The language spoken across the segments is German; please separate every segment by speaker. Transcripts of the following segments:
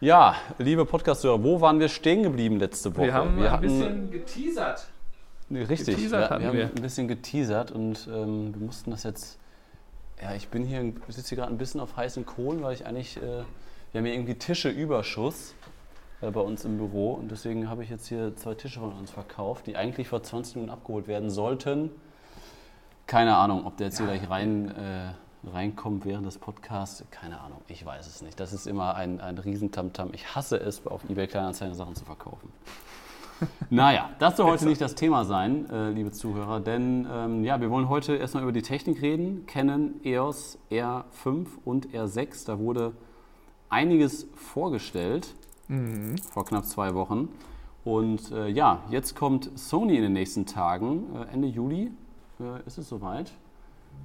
Speaker 1: Ja, liebe Podcast-Hörer, wo waren wir stehen geblieben letzte Woche?
Speaker 2: Wir haben
Speaker 1: wir
Speaker 2: ein bisschen geteasert.
Speaker 1: Richtig,
Speaker 2: geteasert
Speaker 1: wir, wir haben
Speaker 2: wir.
Speaker 1: ein bisschen geteasert und ähm, wir mussten das jetzt. Ja, ich bin hier, sitze hier gerade ein bisschen auf heißen Kohlen, weil ich eigentlich. Äh, wir haben hier irgendwie Tische-Überschuss äh, bei uns im Büro und deswegen habe ich jetzt hier zwei Tische von uns verkauft, die eigentlich vor 20 Minuten abgeholt werden sollten. Keine Ahnung, ob der jetzt hier gleich rein. Äh, reinkommt während des Podcasts, keine Ahnung, ich weiß es nicht. Das ist immer ein, ein Riesentamtam. Ich hasse es, auf eBay Kleinanzeigen Sachen zu verkaufen. naja, das soll heute nicht das Thema sein, äh, liebe Zuhörer, denn ähm, ja, wir wollen heute erstmal über die Technik reden. Canon EOS R5 und R6, da wurde einiges vorgestellt
Speaker 2: Mhm.
Speaker 1: vor knapp zwei Wochen. Und äh, ja, jetzt kommt Sony in den nächsten Tagen, äh, Ende Juli äh, ist es soweit,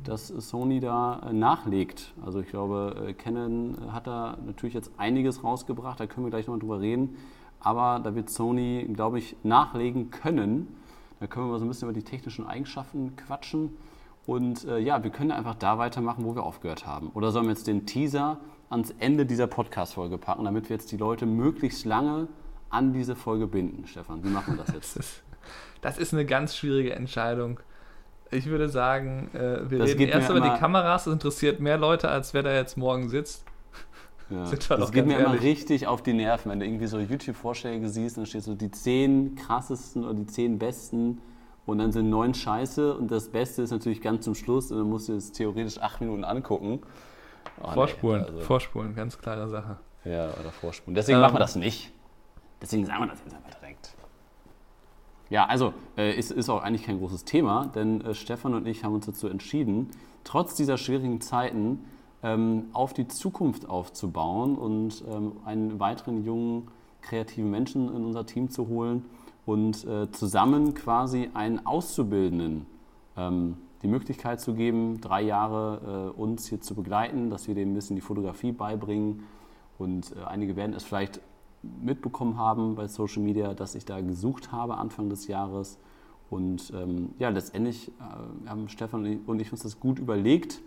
Speaker 1: dass Sony da äh, nachlegt. Also ich glaube, äh, Canon hat da natürlich jetzt einiges rausgebracht, da können wir gleich nochmal drüber reden. Aber da wird Sony, glaube ich, nachlegen können. Da können wir mal so ein bisschen über die technischen Eigenschaften quatschen. Und äh, ja, wir können einfach da weitermachen, wo wir aufgehört haben. Oder sollen wir jetzt den Teaser ans Ende dieser Podcast-Folge packen, damit wir jetzt die Leute möglichst lange an diese Folge binden? Stefan, wie machen wir das jetzt?
Speaker 2: Das ist eine ganz schwierige Entscheidung. Ich würde sagen, äh, wir
Speaker 1: Das
Speaker 2: reden erst über die
Speaker 1: immer-
Speaker 2: Kameras. Das interessiert mehr Leute, als wer da jetzt morgen sitzt.
Speaker 1: Ja. Das geht mir immer
Speaker 2: ehrlich.
Speaker 1: richtig auf die Nerven, wenn du irgendwie so YouTube-Vorschläge siehst, dann steht so die zehn krassesten oder die zehn besten und dann sind neun Scheiße und das Beste ist natürlich ganz zum Schluss und dann musst du es theoretisch acht Minuten angucken. Oh, nee,
Speaker 2: Vorspulen,
Speaker 1: also-
Speaker 2: Vorspulen, ganz klare Sache.
Speaker 1: Ja, oder vorspulen. Deswegen
Speaker 2: Ähm.
Speaker 1: machen wir das nicht. Deswegen sagen wir das jetzt einfach. Ja, also äh, ist, ist auch eigentlich kein großes Thema, denn äh, Stefan und ich haben uns dazu entschieden, trotz dieser schwierigen Zeiten ähm, auf die Zukunft aufzubauen und ähm, einen weiteren jungen, kreativen Menschen in unser Team zu holen und äh, zusammen quasi einen Auszubildenden ähm, die Möglichkeit zu geben, drei Jahre äh, uns hier zu begleiten, dass wir denen ein bisschen die Fotografie beibringen. Und äh, einige werden es vielleicht mitbekommen haben bei Social Media, dass ich da gesucht habe Anfang des Jahres. Und ähm, ja, letztendlich äh, haben Stefan und ich uns das gut überlegt.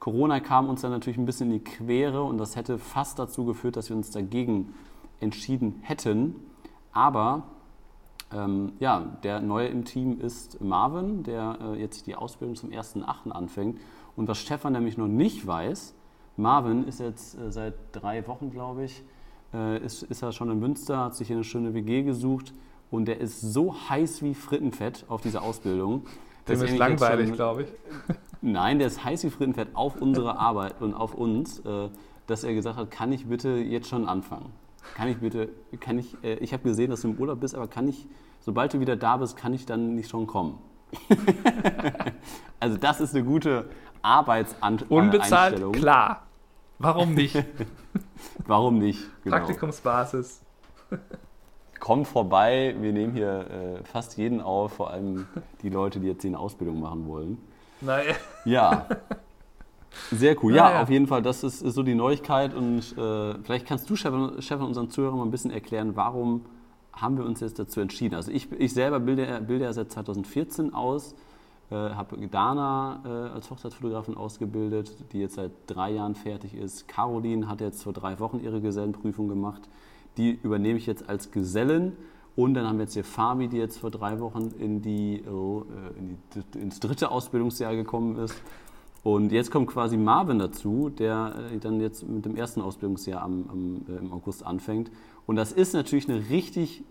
Speaker 1: Corona kam uns dann natürlich ein bisschen in die Quere und das hätte fast dazu geführt, dass wir uns dagegen entschieden hätten. Aber ähm, ja, der neue im Team ist Marvin, der äh, jetzt die Ausbildung zum 1.8. anfängt. Und was Stefan nämlich noch nicht weiß, Marvin ist jetzt äh, seit drei Wochen, glaube ich, äh, ist, ist er schon in Münster, hat sich hier eine schöne WG gesucht und der ist so heiß wie Frittenfett auf diese Ausbildung. dass
Speaker 2: Dem
Speaker 1: er
Speaker 2: ist langweilig, glaube ich.
Speaker 1: Nein, der ist heiß wie Frittenfett auf unsere Arbeit und auf uns, äh, dass er gesagt hat, kann ich bitte jetzt schon anfangen? Kann ich bitte, kann ich, äh, ich habe gesehen, dass du im Urlaub bist, aber kann ich, sobald du wieder da bist, kann ich dann nicht schon kommen? also das ist eine gute Arbeitseinstellung.
Speaker 2: Unbezahlt, klar. Warum nicht?
Speaker 1: Warum nicht? Genau.
Speaker 2: Praktikumsbasis.
Speaker 1: Kommt vorbei, wir nehmen hier äh, fast jeden auf, vor allem die Leute, die jetzt eine Ausbildung machen wollen.
Speaker 2: Naja,
Speaker 1: Ja. Sehr cool. Ja,
Speaker 2: Naja.
Speaker 1: auf jeden Fall, das ist, ist so die Neuigkeit. Und äh, vielleicht kannst du, Stefan, Stefan, unseren Zuhörern mal ein bisschen erklären, warum haben wir uns jetzt dazu entschieden. Also ich, ich selber bilde, bilde ja seit 2014 aus, äh, habe Dana äh, als Hochzeitsfotografin ausgebildet, die jetzt seit drei Jahren fertig ist. Caroline hat jetzt vor drei Wochen ihre Gesellenprüfung gemacht. Die übernehme ich jetzt als Gesellen. Und dann haben wir jetzt hier Fabi, die jetzt vor drei Wochen in die, oh, äh, in die, ins dritte Ausbildungsjahr gekommen ist. Und jetzt kommt quasi Marvin dazu, der äh, dann jetzt mit dem ersten Ausbildungsjahr am, am, äh, im August anfängt. Und das ist natürlich eine richtig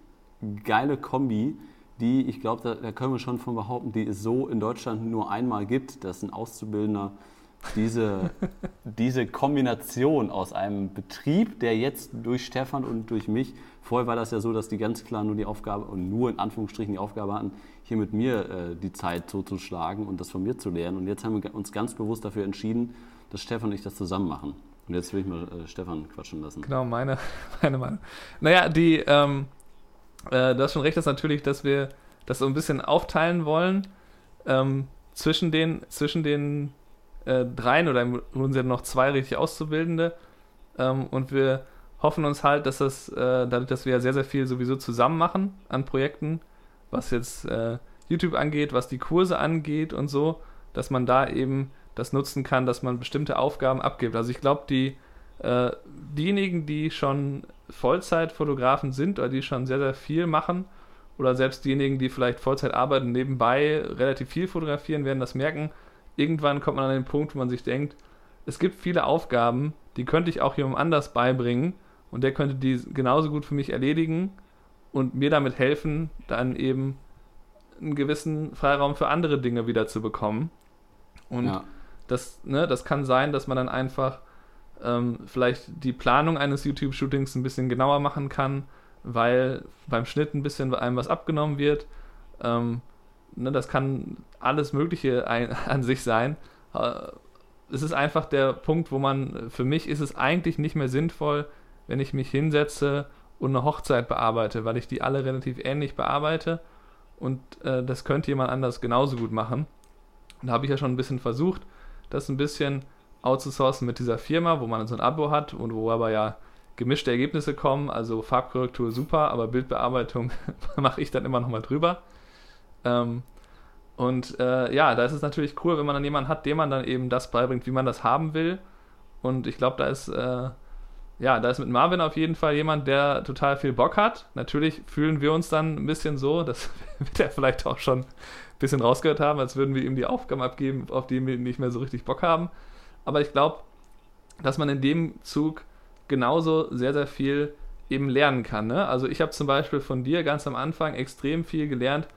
Speaker 1: geile Kombi, die ich glaube, da, da können wir schon von behaupten, die es so in Deutschland nur einmal gibt, dass ein Auszubildender diese, diese Kombination aus einem Betrieb, der jetzt durch Stefan und durch mich, vorher war das ja so, dass die ganz klar nur die Aufgabe und nur in Anführungsstrichen die Aufgabe hatten, hier mit mir äh, die Zeit zuzuschlagen und das von mir zu lernen. Und jetzt haben wir uns ganz bewusst dafür entschieden, dass Stefan und ich das zusammen machen. Und jetzt will ich mal äh, Stefan quatschen lassen.
Speaker 2: genau, meine, meine Meinung. Naja, die, ähm, äh, du hast schon recht, dass natürlich, dass wir das so ein bisschen aufteilen wollen ähm, zwischen den, zwischen den äh, dreien oder im Grunde sind noch zwei richtig Auszubildende. Ähm, und wir hoffen uns halt, dass das, äh, dadurch, dass wir ja sehr, sehr viel sowieso zusammen machen an Projekten, was jetzt äh, YouTube angeht, was die Kurse angeht und so, dass man da eben das nutzen kann, dass man bestimmte Aufgaben abgibt. Also ich glaube, die äh, diejenigen, die schon Vollzeitfotografen sind oder die schon sehr, sehr viel machen oder selbst diejenigen, die vielleicht Vollzeit arbeiten, nebenbei relativ viel fotografieren, werden das merken. Irgendwann kommt man an den Punkt, wo man sich denkt, es gibt viele Aufgaben, die könnte ich auch jemandem anders beibringen und der könnte die genauso gut für mich erledigen und mir damit helfen, dann eben einen gewissen Freiraum für andere Dinge wieder zu bekommen. Und ja. das, ne, das kann sein, dass man dann einfach ähm, vielleicht die Planung eines YouTube-Shootings ein bisschen genauer machen kann, weil beim Schnitt ein bisschen einem was abgenommen wird. Ähm, ne, das kann alles Mögliche ein, an sich sein. Äh, es ist einfach der Punkt, wo man, für mich ist es eigentlich nicht mehr sinnvoll, wenn ich mich hinsetze und eine Hochzeit bearbeite, weil ich die alle relativ ähnlich bearbeite und äh, das könnte jemand anders genauso gut machen. Und da habe ich ja schon ein bisschen versucht, das ein bisschen outzusourcen mit dieser Firma, wo man so ein Abo hat und wo aber ja gemischte Ergebnisse kommen. Also Farbkorrektur super, aber Bildbearbeitung mache ich dann immer nochmal drüber. Ähm, und äh, ja, da ist es natürlich cool, wenn man dann jemanden hat, dem man dann eben das beibringt, wie man das haben will. Und ich glaube, da ist äh, ja, da ist mit Marvin auf jeden Fall jemand, der total viel Bock hat. Natürlich fühlen wir uns dann ein bisschen so, das wird er vielleicht auch schon ein bisschen rausgehört haben, als würden wir ihm die Aufgaben abgeben, auf die wir nicht mehr so richtig Bock haben. Aber ich glaube, dass man in dem Zug genauso sehr, sehr viel eben lernen kann. Ne? Also ich habe zum Beispiel von dir ganz am Anfang extrem viel gelernt,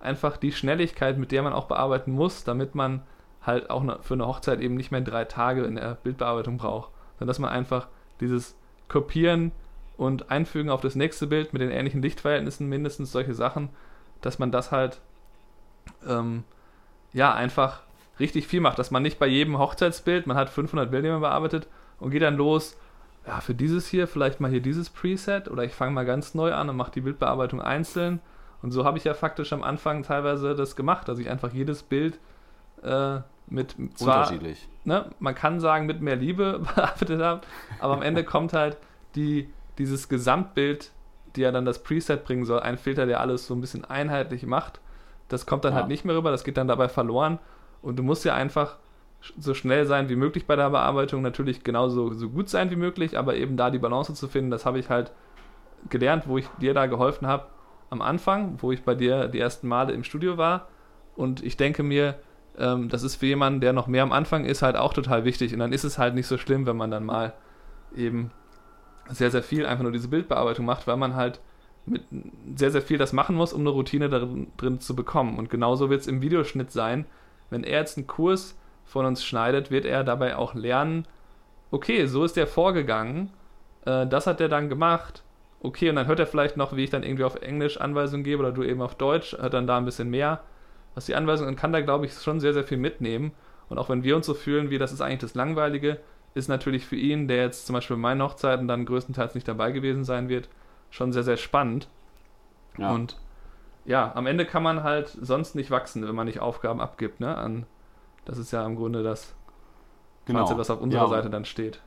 Speaker 2: einfach die Schnelligkeit, mit der man auch bearbeiten muss, damit man halt auch für eine Hochzeit eben nicht mehr drei Tage in der Bildbearbeitung braucht, sondern dass man einfach dieses Kopieren und Einfügen auf das nächste Bild mit den ähnlichen Lichtverhältnissen, mindestens solche Sachen, dass man das halt ähm, ja einfach richtig viel macht, dass man nicht bei jedem Hochzeitsbild, man hat 500 Bilder bearbeitet und geht dann los, ja, für dieses hier vielleicht mal hier dieses Preset oder ich fange mal ganz neu an und mache die Bildbearbeitung einzeln. Und so habe ich ja faktisch am Anfang teilweise das gemacht, dass ich einfach jedes Bild äh, mit zwar,
Speaker 1: unterschiedlich.
Speaker 2: Ne, man kann sagen, mit mehr Liebe bearbeitet habe, aber am Ende kommt halt die, dieses Gesamtbild, die ja dann das Preset bringen soll, ein Filter, der alles so ein bisschen einheitlich macht. Das kommt dann ja. halt nicht mehr rüber, das geht dann dabei verloren. Und du musst ja einfach so schnell sein wie möglich bei der Bearbeitung, natürlich genauso so gut sein wie möglich, aber eben da die Balance zu finden, das habe ich halt gelernt, wo ich dir da geholfen habe am Anfang, wo ich bei dir die ersten Male im Studio war. Und ich denke mir, ähm, das ist für jemanden, der noch mehr am Anfang ist, halt auch total wichtig. Und dann ist es halt nicht so schlimm, wenn man dann mal eben sehr, sehr viel einfach nur diese Bildbearbeitung macht, weil man halt mit sehr, sehr viel das machen muss, um eine Routine darin drin zu bekommen. Und genauso wird es im Videoschnitt sein. Wenn er jetzt einen Kurs von uns schneidet, wird er dabei auch lernen, okay, so ist der vorgegangen, äh, das hat er dann gemacht, okay, und dann hört er vielleicht noch, wie ich dann irgendwie auf Englisch Anweisungen gebe oder du eben auf Deutsch, hört dann da ein bisschen mehr was die Anweisungen kann da, glaube ich, schon sehr, sehr viel mitnehmen. Und auch wenn wir uns so fühlen, wie das ist eigentlich das Langweilige, ist natürlich für ihn, der jetzt zum Beispiel bei meinen Hochzeiten dann größtenteils nicht dabei gewesen sein wird, schon sehr, sehr spannend. Ja. Und ja, am Ende kann man halt sonst nicht wachsen, wenn man nicht Aufgaben abgibt. Ne? An, das ist ja im Grunde das, genau. was auf unserer ja, Seite dann steht.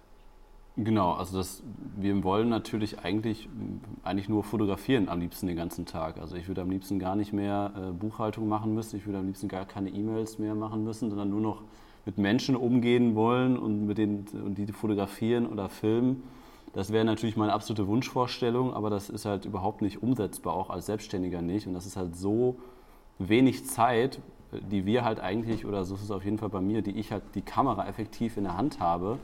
Speaker 1: Genau, also das, wir wollen natürlich eigentlich, eigentlich nur fotografieren am liebsten den ganzen Tag. Also ich würde am liebsten gar nicht mehr äh, Buchhaltung machen müssen, ich würde am liebsten gar keine E-Mails mehr machen müssen, sondern nur noch mit Menschen umgehen wollen und, mit denen, und die fotografieren oder filmen. Das wäre natürlich meine absolute Wunschvorstellung, aber das ist halt überhaupt nicht umsetzbar, auch als Selbstständiger nicht. Und das ist halt so wenig Zeit, die wir halt eigentlich, oder so ist es auf jeden Fall bei mir, die ich halt die Kamera effektiv in der Hand habe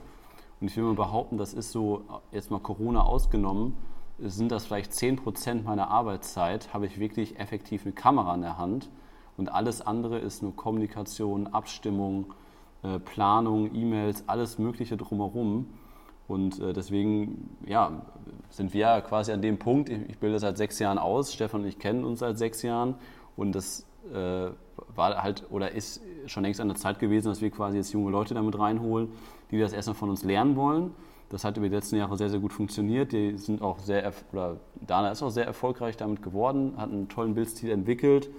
Speaker 1: und ich will mal behaupten, das ist so, jetzt mal Corona ausgenommen, sind das vielleicht 10% meiner Arbeitszeit, habe ich wirklich effektiv eine Kamera in der Hand. Und alles andere ist nur Kommunikation, Abstimmung, äh, Planung, E-Mails, alles Mögliche drumherum. Und äh, deswegen ja, sind wir ja quasi an dem Punkt, ich bilde seit sechs Jahren aus, Stefan und ich kennen uns seit sechs Jahren. Und das äh, war halt oder ist schon längst an der Zeit gewesen, dass wir quasi jetzt junge Leute damit reinholen, die das erstmal von uns lernen wollen. Das hat über die letzten Jahre sehr, sehr gut funktioniert. Die sind auch sehr, oder Dana ist auch sehr erfolgreich damit geworden, hat einen tollen Bildstil entwickelt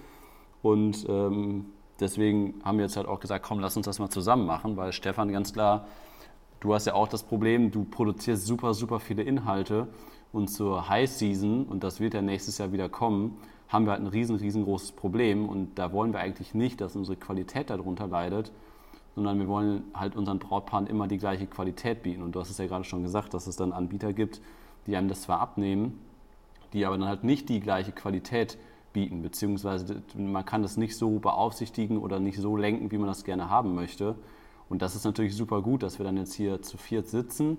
Speaker 1: und ähm, deswegen haben wir jetzt halt auch gesagt, komm, lass uns das mal zusammen machen, weil Stefan ganz klar, du hast ja auch das Problem, du produzierst super, super viele Inhalte und zur High Season, und das wird ja nächstes Jahr wieder kommen, haben wir halt ein riesen, riesengroßes Problem und da wollen wir eigentlich nicht, dass unsere Qualität darunter leidet, sondern wir wollen halt unseren Brautpaaren immer die gleiche Qualität bieten. Und du hast es ja gerade schon gesagt, dass es dann Anbieter gibt, die einem das zwar abnehmen, die aber dann halt nicht die gleiche Qualität bieten, beziehungsweise man kann das nicht so beaufsichtigen oder nicht so lenken, wie man das gerne haben möchte. Und das ist natürlich super gut, dass wir dann jetzt hier zu viert sitzen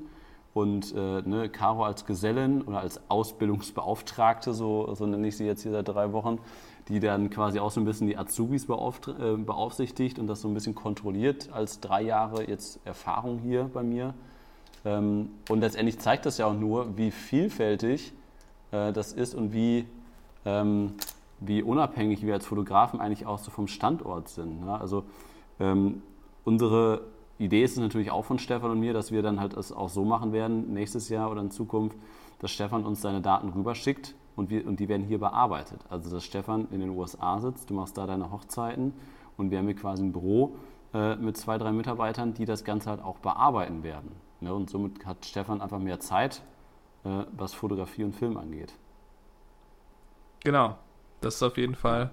Speaker 1: und äh, ne, Caro als Gesellin oder als Ausbildungsbeauftragte, so, so nenne ich sie jetzt hier seit drei Wochen, die dann quasi auch so ein bisschen die Azubis äh, beaufsichtigt und das so ein bisschen kontrolliert als drei Jahre jetzt Erfahrung hier bei mir. Ähm, und letztendlich zeigt das ja auch nur, wie vielfältig äh, das ist und wie, ähm, wie unabhängig wir als Fotografen eigentlich auch so vom Standort sind. Ne? Also ähm, unsere Idee ist natürlich auch von Stefan und mir, dass wir dann halt es auch so machen werden, nächstes Jahr oder in Zukunft, dass Stefan uns seine Daten rüberschickt und, wir, und die werden hier bearbeitet. Also dass Stefan in den USA sitzt, du machst da deine Hochzeiten und wir haben hier quasi ein Büro äh, mit zwei, drei Mitarbeitern, die das Ganze halt auch bearbeiten werden. Ne? Und somit hat Stefan einfach mehr Zeit, äh, was Fotografie und Film angeht.
Speaker 2: Genau, das ist auf jeden Fall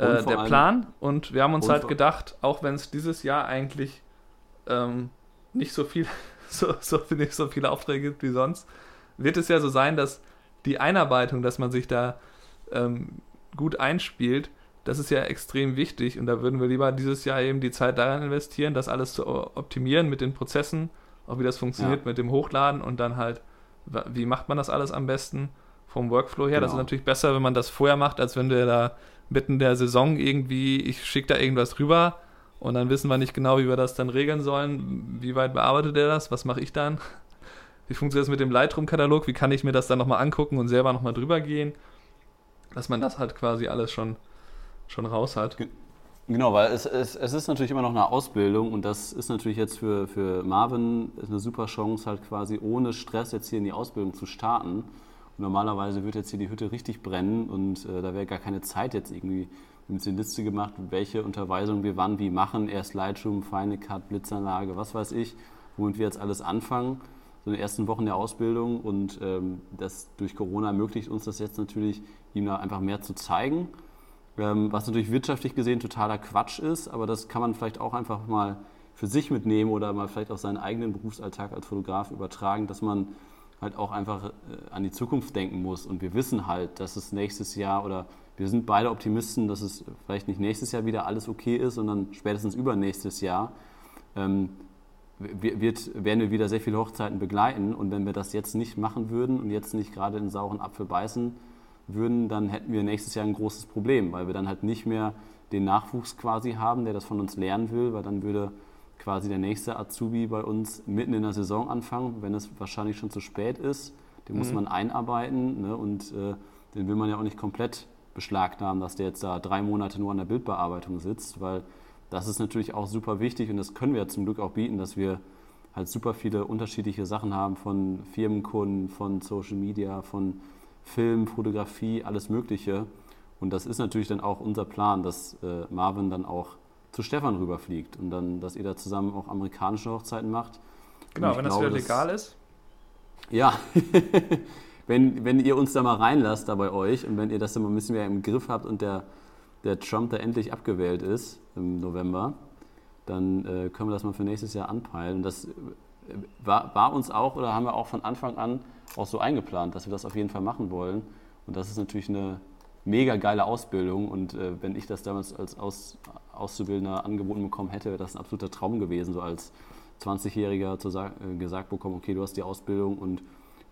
Speaker 2: äh, der Plan. Und wir haben uns halt gedacht, auch wenn es dieses Jahr eigentlich ähm, nicht so viel, so, so, nicht so viele Aufträge gibt wie sonst, wird es ja so sein, dass die Einarbeitung, dass man sich da ähm, gut einspielt, das ist ja extrem wichtig und da würden wir lieber dieses Jahr eben die Zeit daran investieren, das alles zu optimieren mit den Prozessen, auch wie das funktioniert ja. mit dem Hochladen und dann halt, wie macht man das alles am besten vom Workflow her. Genau. Das ist genau. natürlich besser, wenn man das vorher macht, als wenn du da mitten der Saison irgendwie, ich schicke da irgendwas rüber und dann wissen wir nicht genau, wie wir das dann regeln sollen. Wie weit bearbeitet er das? Was mache ich dann? Wie funktioniert das mit dem Lightroom-Katalog? Wie kann ich mir das dann nochmal angucken und selber nochmal drüber gehen? Dass man das halt quasi alles schon, schon raus hat.
Speaker 1: Genau, weil es, es, es ist natürlich immer noch eine Ausbildung und das ist natürlich jetzt für, für Marvin eine super Chance, halt quasi ohne Stress jetzt hier in die Ausbildung zu starten. Normalerweise wird jetzt hier die Hütte richtig brennen und äh, da wäre gar keine Zeit jetzt irgendwie wir haben uns eine Liste gemacht, welche Unterweisungen wir wann wie machen. Erst Lightroom, Final Cut, Blitzanlage, was weiß ich, womit wir jetzt alles anfangen. So in den ersten Wochen der Ausbildung und ähm, das durch Corona ermöglicht uns das jetzt natürlich, ihm da einfach mehr zu zeigen. Ähm, was natürlich wirtschaftlich gesehen totaler Quatsch ist, aber das kann man vielleicht auch einfach mal für sich mitnehmen oder mal vielleicht auch seinen eigenen Berufsalltag als Fotograf übertragen, dass man halt auch einfach äh, an die Zukunft denken muss. Und wir wissen halt, dass es nächstes Jahr oder wir sind beide Optimisten, dass es vielleicht nicht nächstes Jahr wieder alles okay ist, sondern spätestens übernächstes Jahr ähm, wird, werden wir wieder sehr viele Hochzeiten begleiten. Und wenn wir das jetzt nicht machen würden und jetzt nicht gerade den sauren Apfel beißen würden, dann hätten wir nächstes Jahr ein großes Problem, weil wir dann halt nicht mehr den Nachwuchs quasi haben, der das von uns lernen will, weil dann würde quasi der nächste Azubi bei uns mitten in der Saison anfangen, wenn es wahrscheinlich schon zu spät ist. Den mhm. muss man einarbeiten ne? und äh, den will man ja auch nicht komplett beschlagnahmen, dass der jetzt da drei Monate nur an der Bildbearbeitung sitzt, weil das ist natürlich auch super wichtig und das können wir zum Glück auch bieten, dass wir halt super viele unterschiedliche Sachen haben von Firmenkunden, von Social Media, von Film, Fotografie, alles Mögliche. Und das ist natürlich dann auch unser Plan, dass äh, Marvin dann auch zu Stefan rüberfliegt und dann, dass ihr da zusammen auch amerikanische Hochzeiten macht.
Speaker 2: Genau, wenn glaube, das wieder legal ist.
Speaker 1: Ja, wenn, wenn ihr uns da mal reinlasst da bei euch und wenn ihr das dann mal ein bisschen mehr im Griff habt und der, der Trump da endlich abgewählt ist im November, dann äh, können wir das mal für nächstes Jahr anpeilen. Und das äh, war, war, uns auch oder haben wir auch von Anfang an auch so eingeplant, dass wir das auf jeden Fall machen wollen. Und das ist natürlich eine mega geile Ausbildung. Und äh, wenn ich das damals als Aus, Auszubildender angeboten bekommen hätte, wäre das ein absoluter Traum gewesen, so als 20-Jähriger äh, gesagt bekommen, okay, du hast die Ausbildung und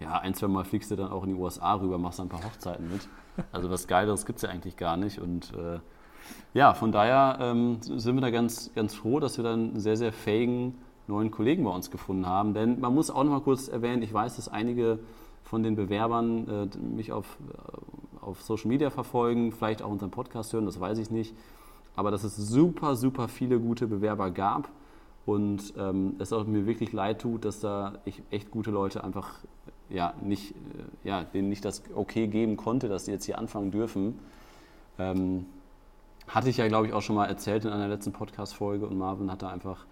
Speaker 1: ja, ein, zwei Mal fliegst du dann auch in die USA rüber, machst ein paar Hochzeiten mit. Also was Geileres gibt es ja eigentlich gar nicht. Und äh, ja, von daher ähm, sind wir da ganz, ganz froh, dass wir dann einen sehr, sehr fähigen neuen Kollegen bei uns gefunden haben. Denn man muss auch noch mal kurz erwähnen, ich weiß, dass einige von den Bewerbern äh, mich auf, auf Social Media verfolgen, vielleicht auch unseren Podcast hören, das weiß ich nicht. Aber dass es super, super viele gute Bewerber gab und ähm, es auch mir wirklich leid tut, dass da ich echt gute Leute einfach ja, nicht, äh, ja, denen nicht das Okay geben konnte, dass sie jetzt hier anfangen dürfen. Ähm, hatte ich ja, glaube ich, auch schon mal erzählt in einer letzten Podcast-Folge und Marvin hat da einfach,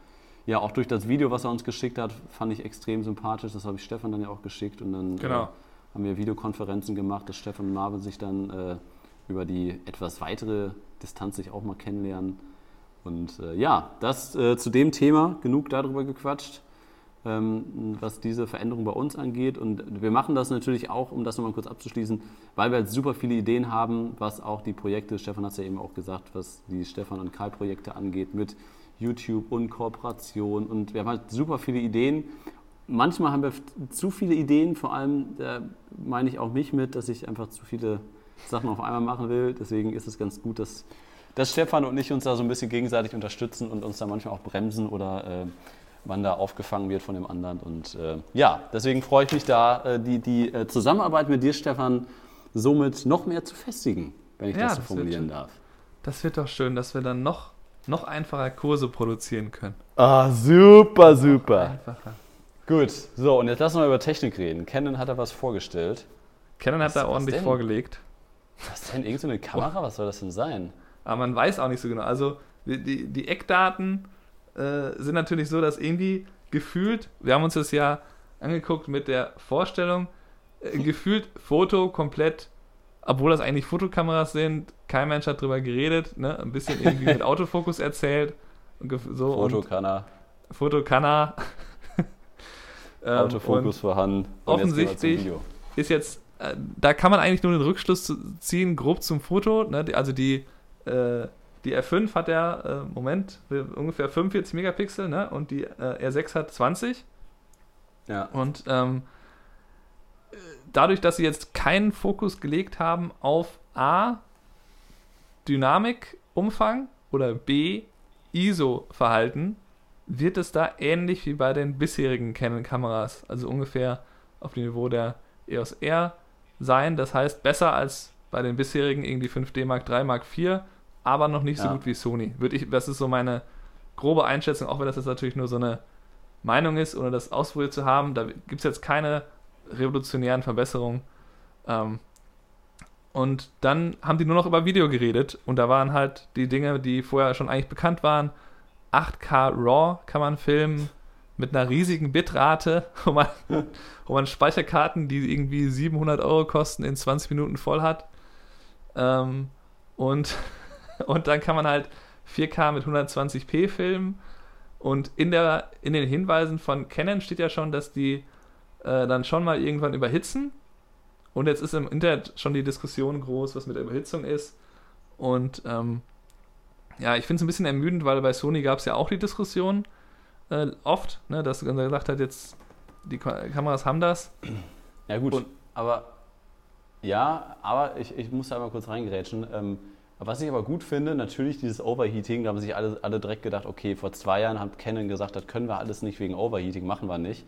Speaker 1: ja, auch durch das Video, was er uns geschickt hat, fand ich extrem sympathisch. Das habe ich Stefan dann ja auch geschickt und dann genau. äh, haben wir Videokonferenzen gemacht, dass Stefan und Marvin sich dann äh, über die etwas weitere Distanz sich auch mal kennenlernen. Und äh, ja, das äh, zu dem Thema, genug darüber gequatscht. ähm, was diese Veränderung bei uns angeht. Und wir machen das natürlich auch, um das nochmal kurz abzuschließen, weil wir halt super viele Ideen haben, was auch die Projekte, Stefan hat es ja eben auch gesagt, was die Stefan und Kai Projekte angeht mit YouTube und Kooperation. Und wir haben halt super viele Ideen. Manchmal haben wir zu viele Ideen, vor allem da meine ich auch mich mit, dass ich einfach zu viele Sachen auf einmal machen will. Deswegen ist es ganz gut, dass, dass Stefan und ich uns da so ein bisschen gegenseitig unterstützen und uns da manchmal auch bremsen oder äh, man da aufgefangen wird von dem anderen. Und äh, ja, deswegen freue ich mich da, äh, die, die äh, Zusammenarbeit mit dir, Stefan, somit noch mehr zu festigen, wenn ich ja, das so formulieren darf.
Speaker 2: Das wird doch schön, dass wir dann noch, noch einfacher Kurse produzieren können.
Speaker 1: Ah, super, super. Einfacher. Gut, so und jetzt lassen wir über Technik reden. Canon hat da was vorgestellt.
Speaker 2: Canon hat was, da ordentlich vorgelegt.
Speaker 1: Was denn? Irgend so eine Kamera? Was soll das denn sein?
Speaker 2: Aber man weiß auch nicht so genau. Also die, die Eckdaten äh, sind natürlich so, dass irgendwie gefühlt, wir haben uns das ja angeguckt mit der Vorstellung, äh, gefühlt Foto komplett, obwohl das eigentlich Fotokameras sind, kein Mensch hat drüber geredet, ne? ein bisschen irgendwie mit Autofokus erzählt.
Speaker 1: So, Foto kann er.
Speaker 2: Foto kann er.
Speaker 1: Ähm, Autofokus vorhanden.
Speaker 2: offensichtlich jetzt ist jetzt, äh, da kann man eigentlich nur den Rückschluss ziehen, grob zum Foto. Ne? Also die äh, die R5 hat ja, äh, Moment, ungefähr 45 Megapixel, ne? Und die äh, R6 hat 20. Ja. Und ähm, dadurch, dass sie jetzt keinen Fokus gelegt haben auf A, Dynamikumfang oder B, ISO-Verhalten, wird es da ähnlich wie bei den bisherigen Canon-Kameras, also ungefähr auf dem Niveau der EOS R sein. Das heißt, besser als bei den bisherigen irgendwie 5D Mark III, Mark IV aber noch nicht so gut wie Sony. Würde ich, das ist so meine grobe Einschätzung, auch wenn das jetzt natürlich nur so eine Meinung ist, ohne das ausprobiert zu haben. Da gibt es jetzt keine revolutionären Verbesserungen. Ähm, und dann haben die nur noch über Video geredet und da waren halt die Dinge, die vorher schon eigentlich bekannt waren. 8K RAW kann man filmen mit einer riesigen Bitrate, wo man, wo man Speicherkarten, die irgendwie 700 Euro kosten, in 20 Minuten voll hat. Ähm, und und dann kann man halt 4K mit 120p filmen. Und in, der, in den Hinweisen von Canon steht ja schon, dass die äh, dann schon mal irgendwann überhitzen. Und jetzt ist im Internet schon die Diskussion groß, was mit der Überhitzung ist. Und ähm, ja, ich finde es ein bisschen ermüdend, weil bei Sony gab es ja auch die Diskussion äh, oft, ne, dass man gesagt hat, jetzt die Kameras haben das.
Speaker 1: Ja gut, Und, aber ja, aber ich, ich muss da mal kurz reingerätschen. Ähm, was ich aber gut finde, natürlich dieses Overheating, da haben sich alle, alle direkt gedacht, okay, vor zwei Jahren hat Canon gesagt, das können wir alles nicht wegen Overheating, machen wir nicht.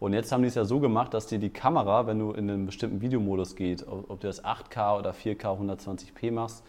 Speaker 1: Und jetzt haben die es ja so gemacht, dass dir die Kamera, wenn du in einen bestimmten Videomodus gehst, ob du das 8K oder 4K 120p machst,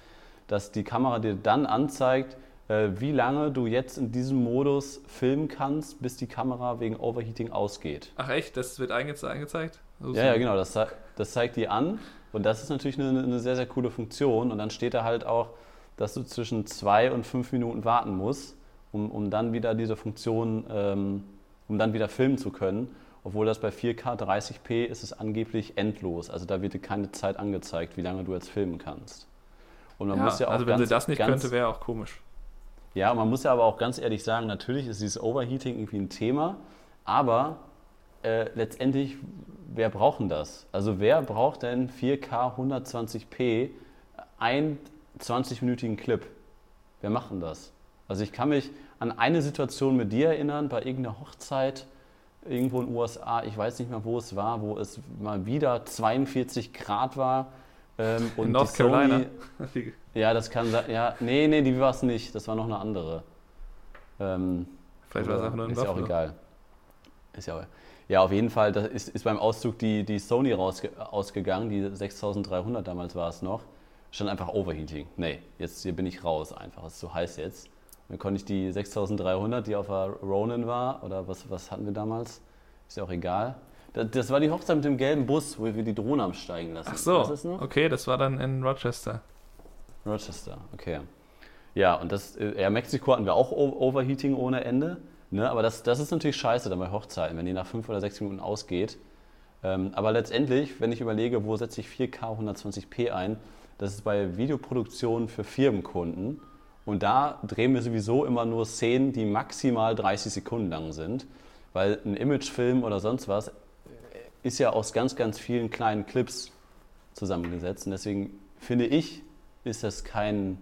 Speaker 1: dass die Kamera dir dann anzeigt, äh, wie lange du jetzt in diesem Modus filmen kannst, bis die Kamera wegen Overheating ausgeht.
Speaker 2: Ach echt, das wird angezeigt?
Speaker 1: ja, ja, genau, das, das zeigt die an und das ist natürlich eine, eine, sehr, sehr coole Funktion. Und dann steht da halt auch, dass du zwischen zwei und fünf Minuten warten musst, um, um dann wieder diese Funktion, ähm, um dann wieder filmen zu können. Obwohl das bei 4K 30p ist es angeblich endlos. Also da wird dir keine Zeit angezeigt, wie lange du jetzt filmen kannst.
Speaker 2: Und man ja, muss ja auch also wenn ganz, sie das nicht ganz, könnte, wäre auch komisch.
Speaker 1: Ja, man muss ja aber auch ganz ehrlich sagen, natürlich ist dieses Overheating irgendwie ein Thema, aber äh, letztendlich wer braucht denn das? Also wer braucht denn 4K 120p einen 20-minütigen Clip? Wer macht denn das? Also ich kann mich an eine Situation mit dir erinnern, bei irgendeiner Hochzeit irgendwo in den USA, ich weiß nicht mehr, wo es war, wo es mal wieder 42 Grad war.
Speaker 2: Ähm, und in North Carolina.
Speaker 1: ja, das kann sein. Ja, nee, nee, die war es nicht. Das war noch eine andere. Ähm,
Speaker 2: Vielleicht war es einfach nur ein
Speaker 1: Ist ja auch egal. Ist ja auch ja, auf jeden Fall, da ist, ist beim Auszug die, die Sony rausge ausgegangen, die 6300 damals war es noch. Stand einfach Overheating. Nee, jetzt hier bin ich raus einfach, es ist zu heiß jetzt. Dann konnte ich die 6300, die auf der Ronin war, oder was, was hatten wir damals? Ist ja auch egal. Das, das war die Hochzeit mit dem gelben Bus, wo wir die Drohne am Steigen lassen.
Speaker 2: Ach so, okay, das war dann in Rochester.
Speaker 1: Rochester, okay. Ja, und das, äh, ja, Mexiko hatten wir auch Overheating ohne Ende. Ne? Aber das, das ist natürlich scheiße dann bei Hochzeiten, wenn die nach fünf oder sechs Minuten ausgeht. Ähm, aber letztendlich, wenn ich überlege, wo setze ich 4K 120p ein, das ist bei Videoproduktionen für Firmenkunden. Und da drehen wir sowieso immer nur Szenen, die maximal 30 Sekunden lang sind. Weil ein Imagefilm oder sonst was ist ja aus ganz, ganz vielen kleinen Clips zusammengesetzt. Und deswegen finde ich, ist das kein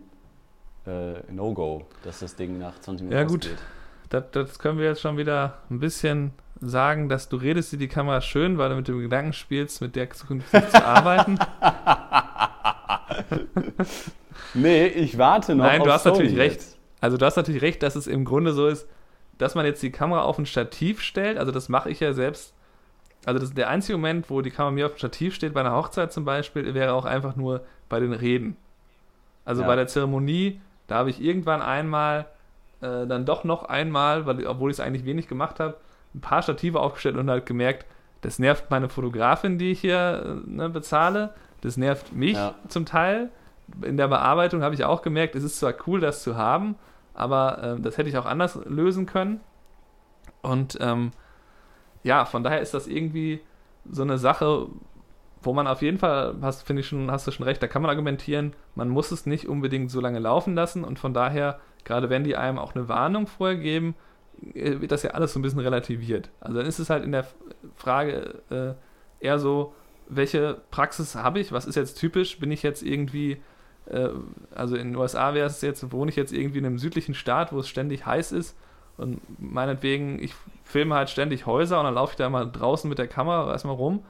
Speaker 1: äh, No-Go, dass das Ding nach 20 Minuten
Speaker 2: Ja, gut. Das, das können wir jetzt schon wieder ein bisschen sagen, dass du redest dir die Kamera schön, weil du mit dem Gedanken spielst, mit der zukünftig zu arbeiten.
Speaker 1: nee, ich warte noch.
Speaker 2: Nein, du hast
Speaker 1: Sony
Speaker 2: natürlich recht.
Speaker 1: jetzt.
Speaker 2: Also du hast natürlich recht, dass es im Grunde so ist, dass man jetzt die Kamera auf ein Stativ stellt. Also das mache ich ja selbst. Also das, der einzige Moment, wo die Kamera mir auf dem Stativ steht, bei einer Hochzeit zum Beispiel, wäre auch einfach nur bei den Reden. Also
Speaker 1: Ja.
Speaker 2: bei der Zeremonie, da habe ich irgendwann einmal, äh, dann doch noch einmal, weil, obwohl ich es eigentlich wenig gemacht habe, ein paar Stative aufgestellt und halt gemerkt, das nervt meine Fotografin, die ich hier äh, ne, bezahle. Das nervt mich
Speaker 1: Ja.
Speaker 2: zum Teil. In der Bearbeitung habe ich auch gemerkt, es ist zwar cool, das zu haben, aber äh, das hätte ich auch anders lösen können. Und ähm, ja, von daher ist das irgendwie so eine Sache, wo man auf jeden Fall, hast, finde ich schon, hast du schon recht, da kann man argumentieren, man muss es nicht unbedingt so lange laufen lassen und von daher, gerade wenn die einem auch eine Warnung vorher geben, äh, wird das ja alles so ein bisschen relativiert. Also dann ist es halt in der Frage äh, eher so, welche Praxis habe ich, was ist jetzt typisch, bin ich jetzt irgendwie, äh, also in den USA wäre es jetzt, wohne ich jetzt irgendwie in einem südlichen Staat, wo es ständig heiß ist und meinetwegen, ich filme halt ständig Häuser und dann laufe ich da mal draußen mit der Kamera erstmal rum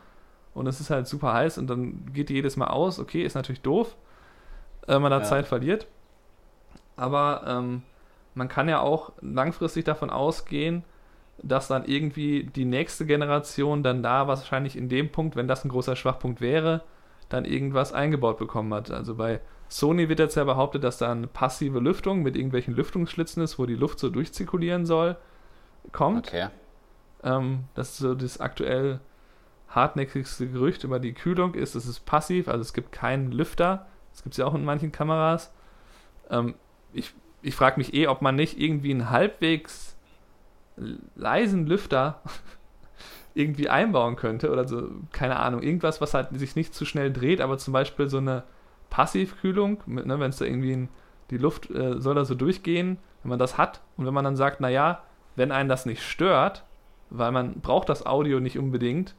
Speaker 2: und es ist halt super heiß und dann geht die jedes Mal aus. Okay, ist natürlich doof, wenn man da
Speaker 1: Ja.
Speaker 2: Zeit verliert. Aber ähm, man kann ja auch langfristig davon ausgehen, dass dann irgendwie die nächste Generation dann da wahrscheinlich in dem Punkt, wenn das ein großer Schwachpunkt wäre, dann irgendwas eingebaut bekommen hat. Also bei Sony wird jetzt ja behauptet, dass da eine passive Lüftung mit irgendwelchen Lüftungsschlitzen ist, wo die Luft so durchzirkulieren soll, kommt.
Speaker 1: Okay.
Speaker 2: Ähm, das ist so das aktuell hartnäckigste Gerücht über die Kühlung ist, es ist passiv, also es gibt keinen Lüfter. Das gibt es ja auch in manchen Kameras. Ähm, ich ich frage mich eh, ob man nicht irgendwie einen halbwegs leisen Lüfter irgendwie einbauen könnte oder so, keine Ahnung, irgendwas, was halt sich nicht zu schnell dreht, aber zum Beispiel so eine Passivkühlung, mit, ne, wenn es da irgendwie ein, die Luft äh, soll da so durchgehen, wenn man das hat und wenn man dann sagt, naja, wenn einen das nicht stört, weil man braucht das Audio nicht unbedingt,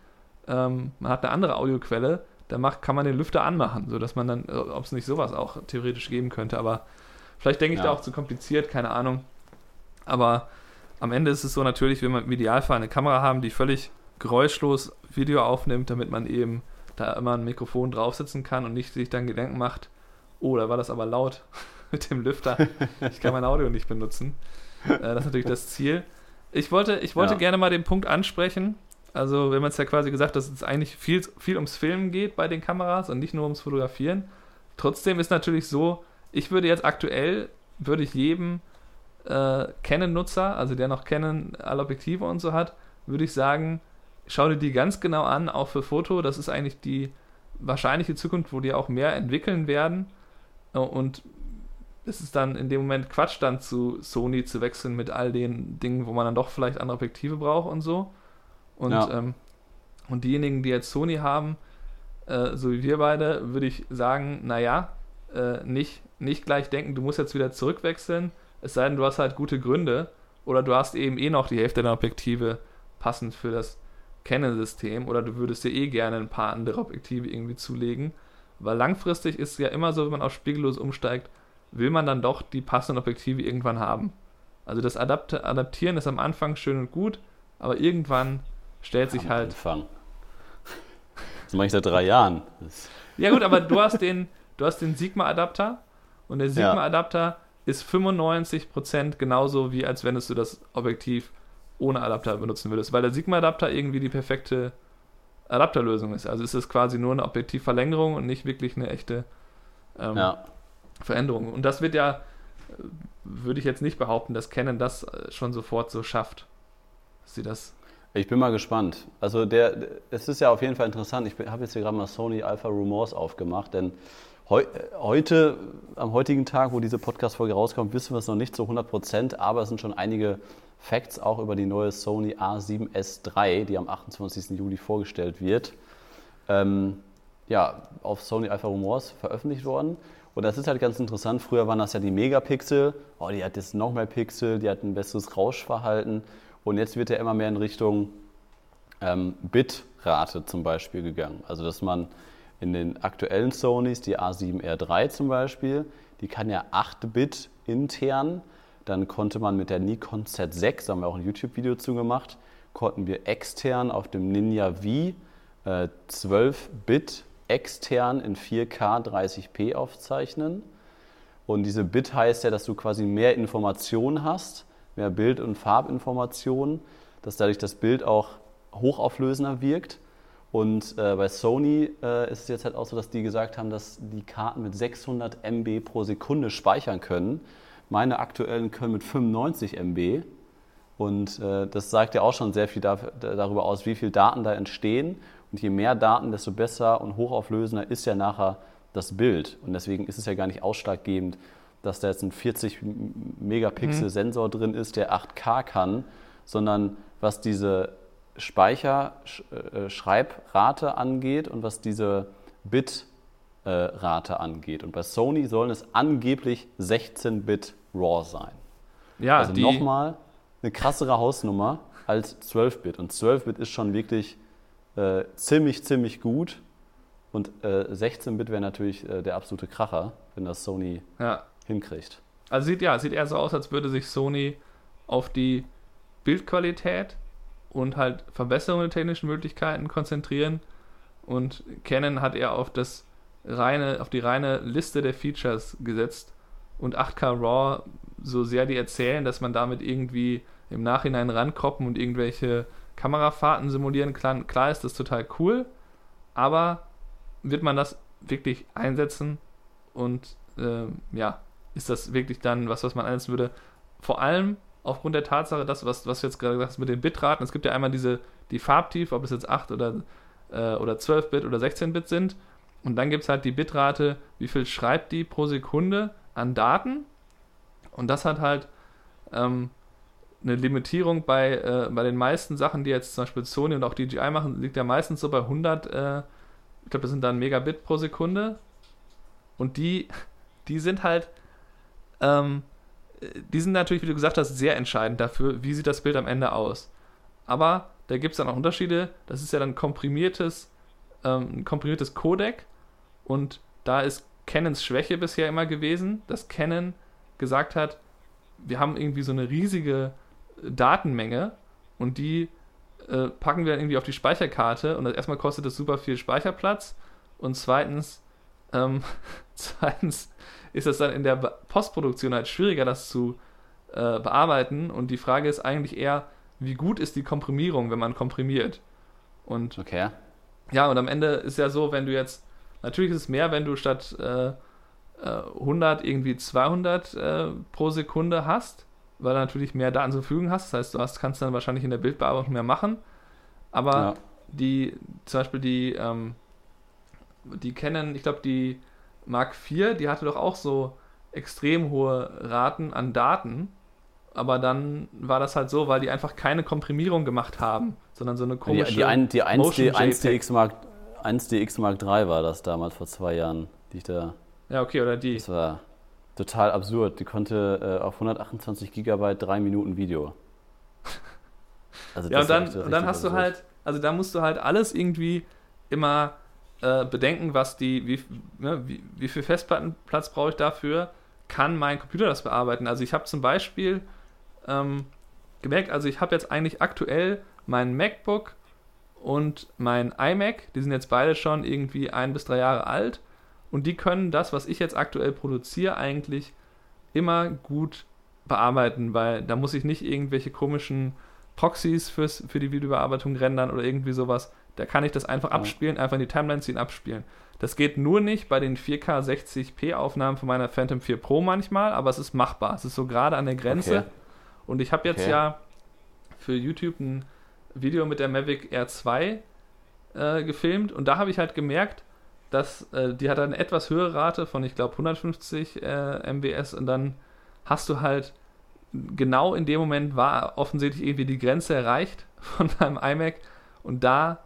Speaker 2: ähm, man hat eine andere Audioquelle, dann macht, kann man den Lüfter anmachen, sodass man dann, äh, ob es nicht sowas auch theoretisch geben könnte, aber vielleicht denke ich
Speaker 1: Ja.
Speaker 2: da auch zu kompliziert, keine Ahnung. Aber am Ende ist es so natürlich, wenn man im Idealfall eine Kamera haben, die völlig geräuschlos Video aufnimmt, damit man eben da immer ein Mikrofon draufsetzen kann und nicht sich dann Gedanken macht, oh, da war das aber laut mit dem Lüfter, ich kann mein Audio nicht benutzen. Äh, das ist natürlich das Ziel. Ich wollte, ich wollte
Speaker 1: Ja.
Speaker 2: gerne mal den Punkt ansprechen. Also, wir haben jetzt ja quasi gesagt, dass es eigentlich viel, viel ums Filmen geht bei den Kameras und nicht nur ums Fotografieren. Trotzdem ist natürlich so, ich würde jetzt aktuell, würde ich jedem äh, Canon-Nutzer, also der noch Canon alle Objektive und so hat, würde ich sagen, schau dir die ganz genau an, auch für Foto. Das ist eigentlich die wahrscheinliche Zukunft, wo die auch mehr entwickeln werden. Äh, Und es ist dann in dem Moment Quatsch, dann zu Sony zu wechseln mit all den Dingen, wo man dann doch vielleicht andere Objektive braucht und so. Und,
Speaker 1: Ja.
Speaker 2: ähm, und diejenigen, die jetzt Sony haben, äh, so wie wir beide, würde ich sagen, naja, äh, nicht, nicht gleich denken, du musst jetzt wieder zurückwechseln, es sei denn, du hast halt gute Gründe oder du hast eben eh noch die Hälfte deiner Objektive passend für das Canon-System oder du würdest dir eh gerne ein paar andere Objektive irgendwie zulegen, weil langfristig ist es ja immer so, wenn man auf spiegellos umsteigt, will man dann doch die passenden Objektive irgendwann haben. Also das Adapt Adaptieren ist am Anfang schön und gut, aber irgendwann stellt sich
Speaker 1: Am
Speaker 2: halt
Speaker 1: Anfang. Das mache ich seit drei Jahren.
Speaker 2: Ja gut, aber du hast den, du hast den Sigma-Adapter und der Sigma-Adapter ist 95% genauso wie als wenn du das Objektiv ohne Adapter benutzen würdest, weil der Sigma-Adapter irgendwie die perfekte Adapterlösung ist. Also ist es quasi nur eine Objektivverlängerung und nicht wirklich eine echte ähm,
Speaker 1: ja.
Speaker 2: Veränderung. Und das wird ja, äh, würde ich jetzt nicht behaupten, dass Canon das äh, schon sofort so schafft. Dass sie das
Speaker 1: Ich bin mal gespannt. Also der, es ist ja auf jeden Fall interessant. Ich habe jetzt hier gerade mal Sony Alpha Rumors aufgemacht, denn heu, äh, heute, am heutigen Tag, wo diese Podcast-Folge rauskommt, wissen wir es noch nicht zu 100 Prozent, aber es sind schon einige Facts auch über die neue Sony A7S III, die am 28. Juli vorgestellt wird. Ähm, ja, auf Sony Alpha Rumors veröffentlicht worden. Und das ist halt ganz interessant. Früher waren das ja die Megapixel. Oh, die hat jetzt noch mehr Pixel, die hat ein besseres Rauschverhalten. Und jetzt wird er immer mehr in Richtung ähm, Bitrate zum Beispiel gegangen. Also dass man in den aktuellen Sonys, die A7R3 zum Beispiel, die kann ja 8 Bit intern. Dann konnte man mit der Nikon Z6, da haben wir auch ein YouTube-Video zu gemacht, konnten wir extern auf dem Ninja V äh, 12 Bit extern in 4K 30p aufzeichnen. Und diese Bit heißt ja, dass du quasi mehr Informationen hast, mehr Bild- und Farbinformationen, dass dadurch das Bild auch hochauflösender wirkt. Und äh, bei Sony äh, ist es jetzt halt auch so, dass die gesagt haben, dass die Karten mit 600 MB pro Sekunde speichern können. Meine aktuellen können mit 95 MB. Und äh, das sagt ja auch schon sehr viel da, darüber aus, wie viel Daten da entstehen. Und je mehr Daten, desto besser und hochauflösender ist ja nachher das Bild. Und deswegen ist es ja gar nicht ausschlaggebend, dass da jetzt ein 40 Megapixel Sensor mhm. drin ist, der 8K kann, sondern was diese Speicherschreibrate äh, angeht und was diese Bitrate äh, angeht. Und bei Sony sollen es angeblich 16-Bit RAW sein. Ja, also nochmal eine krassere Hausnummer als 12-Bit. Und 12-Bit ist schon wirklich äh, ziemlich, ziemlich gut. Und äh, 16-Bit wäre natürlich äh, der absolute Kracher, wenn das Sony ja. hinkriegt.
Speaker 2: Also sieht ja, sieht eher so aus, als würde sich Sony auf die Bildqualität und halt Verbesserung der technischen Möglichkeiten konzentrieren. Und Canon hat eher auf das reine, auf die reine Liste der Features gesetzt. Und 8K RAW, so sehr die erzählen, dass man damit irgendwie im Nachhinein rankroppen und irgendwelche Kamerafahrten simulieren kann, klar ist das total cool, aber wird man das wirklich einsetzen und äh, ja, ist das wirklich dann was, was man einsetzen würde? Vor allem aufgrund der Tatsache, dass, was, was du jetzt gerade gesagt hast mit den Bitraten, es gibt ja einmal diese, die Farbtiefe, ob es jetzt 8 oder, äh, oder 12-Bit oder 16-Bit sind. Und dann gibt es halt die Bitrate, wie viel schreibt die pro Sekunde an Daten. Und das hat halt ähm, eine Limitierung bei, äh, bei den meisten Sachen, die jetzt zum Beispiel Sony und auch DJI machen, liegt ja meistens so bei 100, äh, ich glaube, das sind dann Megabit pro Sekunde. Und die, die sind halt, ähm, die sind natürlich, wie du gesagt hast, sehr entscheidend dafür, wie sieht das Bild am Ende aus. Aber da gibt es dann auch Unterschiede. Das ist ja dann komprimiertes, ähm, ein komprimiertes Codec und da ist Canons Schwäche bisher immer gewesen, dass Canon gesagt hat, wir haben irgendwie so eine riesige Datenmenge und die äh, packen wir irgendwie auf die Speicherkarte und erstmal kostet das super viel Speicherplatz und zweitens, ähm, zweitens ist es dann in der Postproduktion halt schwieriger, das zu äh, bearbeiten. Und die Frage ist eigentlich eher, wie gut ist die Komprimierung, wenn man komprimiert? Und okay. ja, und am Ende ist ja so, wenn du jetzt, natürlich ist es mehr, wenn du statt äh, 100 äh, irgendwie 200 äh, pro Sekunde hast, weil du natürlich mehr Daten zur Verfügung hast. Das heißt, du hast, kannst dann wahrscheinlich in der Bildbearbeitung mehr machen. Aber ja. die, zum Beispiel die, ähm, die kennen, ich glaube, die Mark IV, die hatte doch auch so extrem hohe Raten an Daten. Aber dann war das halt so, weil die einfach keine Komprimierung gemacht haben, sondern so eine komische.
Speaker 1: Die, die, ein, die 1, die 1 DX Mark, 1 DX Mark III war das damals vor zwei Jahren, die ich da.
Speaker 2: Ja, okay, oder die.
Speaker 1: Das war total absurd. Die konnte äh, auf 128 Gigabyte drei Minuten Video.
Speaker 2: Also ja, und dann, und dann hast absurd. du halt, also da musst du halt alles irgendwie immer äh, bedenken, was die, wie, ne, wie, wie viel Festplattenplatz brauche ich dafür, kann mein Computer das bearbeiten. Also ich habe zum Beispiel ähm, gemerkt, also ich habe jetzt eigentlich aktuell mein MacBook und mein iMac, die sind jetzt beide schon irgendwie ein bis drei Jahre alt und die können das, was ich jetzt aktuell produziere, eigentlich immer gut bearbeiten, weil da muss ich nicht irgendwelche komischen Proxys fürs, für die Videobearbeitung rendern oder irgendwie sowas. Da kann ich das einfach abspielen, einfach in die Timeline ziehen, abspielen. Das geht nur nicht bei den 4K 60p Aufnahmen von meiner Phantom 4 Pro manchmal, aber es ist machbar. Es ist so gerade an der Grenze. Okay. Und ich habe jetzt okay. ja für YouTube ein Video mit der Mavic Air 2 äh, gefilmt und da habe ich halt gemerkt, dass äh, die hat eine etwas höhere Rate von, ich glaube, 150 äh, MBS und dann hast du halt genau in dem Moment war offensichtlich irgendwie die Grenze erreicht von meinem iMac und da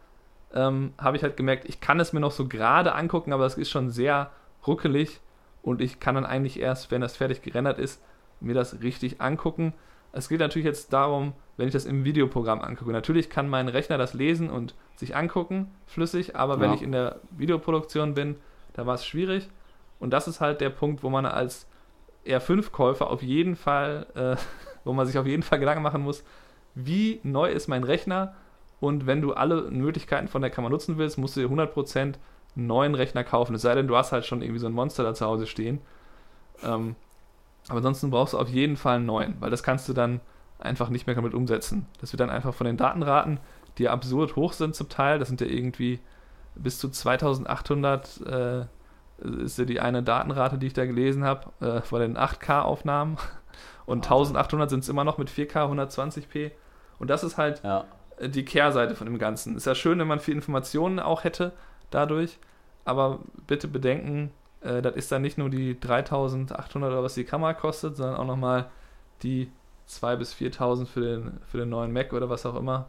Speaker 2: ähm, habe ich halt gemerkt, ich kann es mir noch so gerade angucken, aber es ist schon sehr ruckelig und ich kann dann eigentlich erst, wenn das fertig gerendert ist, mir das richtig angucken. Es geht natürlich jetzt darum, wenn ich das im Videoprogramm angucke. Natürlich kann mein Rechner das lesen und sich angucken, flüssig, aber wenn
Speaker 1: Ja.
Speaker 2: ich in der Videoproduktion bin, da war es schwierig. Und das ist halt der Punkt, wo man als R5-Käufer auf jeden Fall, äh, wo man sich auf jeden Fall Gedanken machen muss, wie neu ist mein Rechner und wenn du alle Möglichkeiten von der Kamera nutzen willst, musst du dir 100% einen neuen Rechner kaufen. Es sei denn, du hast halt schon irgendwie so ein Monster da zu Hause stehen. Ähm, aber ansonsten brauchst du auf jeden Fall einen neuen, weil das kannst du dann einfach nicht mehr damit umsetzen. Das wird dann einfach von den Datenraten, die ja absurd hoch sind zum Teil, das sind ja irgendwie bis zu 2800 äh, ist ja die eine Datenrate, die ich da gelesen habe, äh, vor den 8K-Aufnahmen. Und 1800 sind es immer noch mit 4K 120p. Und das ist halt
Speaker 1: Ja.
Speaker 2: die Kehrseite von dem Ganzen. Ist ja schön, wenn man viel Informationen auch hätte dadurch, aber bitte bedenken, äh, das ist dann nicht nur die 3800 oder was die Kamera kostet, sondern auch nochmal die 2.000 bis 4.000 für den, für den neuen Mac oder was auch immer.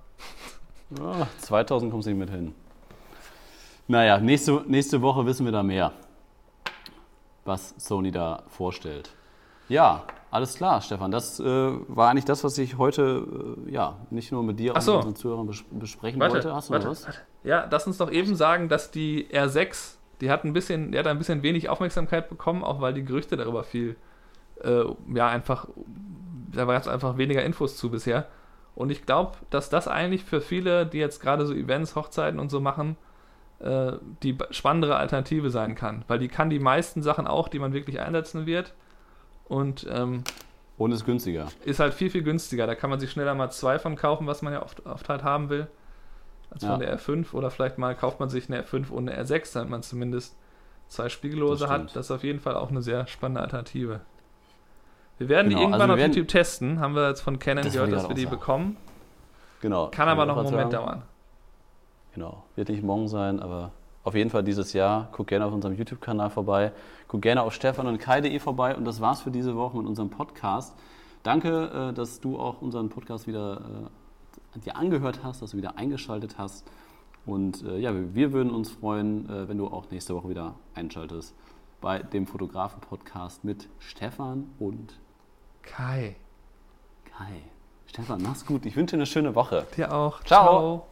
Speaker 1: Ah, 2000 kommst du nicht mit hin. Naja, nächste, nächste Woche wissen wir da mehr, was Sony da vorstellt. Ja, alles klar, Stefan. Das äh, war eigentlich das, was ich heute äh, ja, nicht nur mit dir,
Speaker 2: Ach so.
Speaker 1: auch mit unseren Zuhörern bes besprechen wollte. Hast du noch was?
Speaker 2: Ja, lass uns doch eben sagen, dass die R6, die hat ein bisschen, die hat ein bisschen wenig Aufmerksamkeit bekommen, auch weil die Gerüchte darüber viel, äh, ja, einfach, da war jetzt einfach weniger Infos zu bisher. Und ich glaube, dass das eigentlich für viele, die jetzt gerade so Events, Hochzeiten und so machen, äh, die spannendere Alternative sein kann. Weil die kann die meisten Sachen auch, die man wirklich einsetzen wird. Und ähm,
Speaker 1: Und ist günstiger.
Speaker 2: ist halt viel, viel günstiger. Da kann man sich schneller mal zwei von kaufen, was man ja oft, oft halt haben will, als
Speaker 1: Ja.
Speaker 2: von der R5. Oder vielleicht mal kauft man sich eine R5 und eine R6, damit man zumindest zwei Spiegellose
Speaker 1: Das
Speaker 2: hat. Das ist auf jeden Fall auch eine sehr spannende Alternative. Wir werden die
Speaker 1: Genau,
Speaker 2: irgendwann
Speaker 1: also
Speaker 2: auf
Speaker 1: werden-
Speaker 2: YouTube testen. Haben wir jetzt von Canon
Speaker 1: Das
Speaker 2: gehört, dass wir die
Speaker 1: auch
Speaker 2: bekommen.
Speaker 1: Genau.
Speaker 2: Kann aber noch einen Moment
Speaker 1: sagen.
Speaker 2: dauern.
Speaker 1: Genau. Wird nicht morgen sein, aber auf jeden Fall dieses Jahr. Guck gerne auf unserem YouTube-Kanal vorbei. Guck gerne auf stefan und kai.de vorbei. Und das war's für diese Woche mit unserem Podcast. Danke, äh, dass du auch unseren Podcast wieder äh, dir angehört hast, dass du wieder eingeschaltet hast. Und äh, ja, wir- würden uns freuen, äh, wenn du auch nächste Woche wieder einschaltest bei dem Fotografen-Podcast mit Stefan und
Speaker 2: Kai,
Speaker 1: Kai. Stefan, mach's gut. Ich wünsche dir eine schöne Woche.
Speaker 2: dir auch.
Speaker 1: Ciao.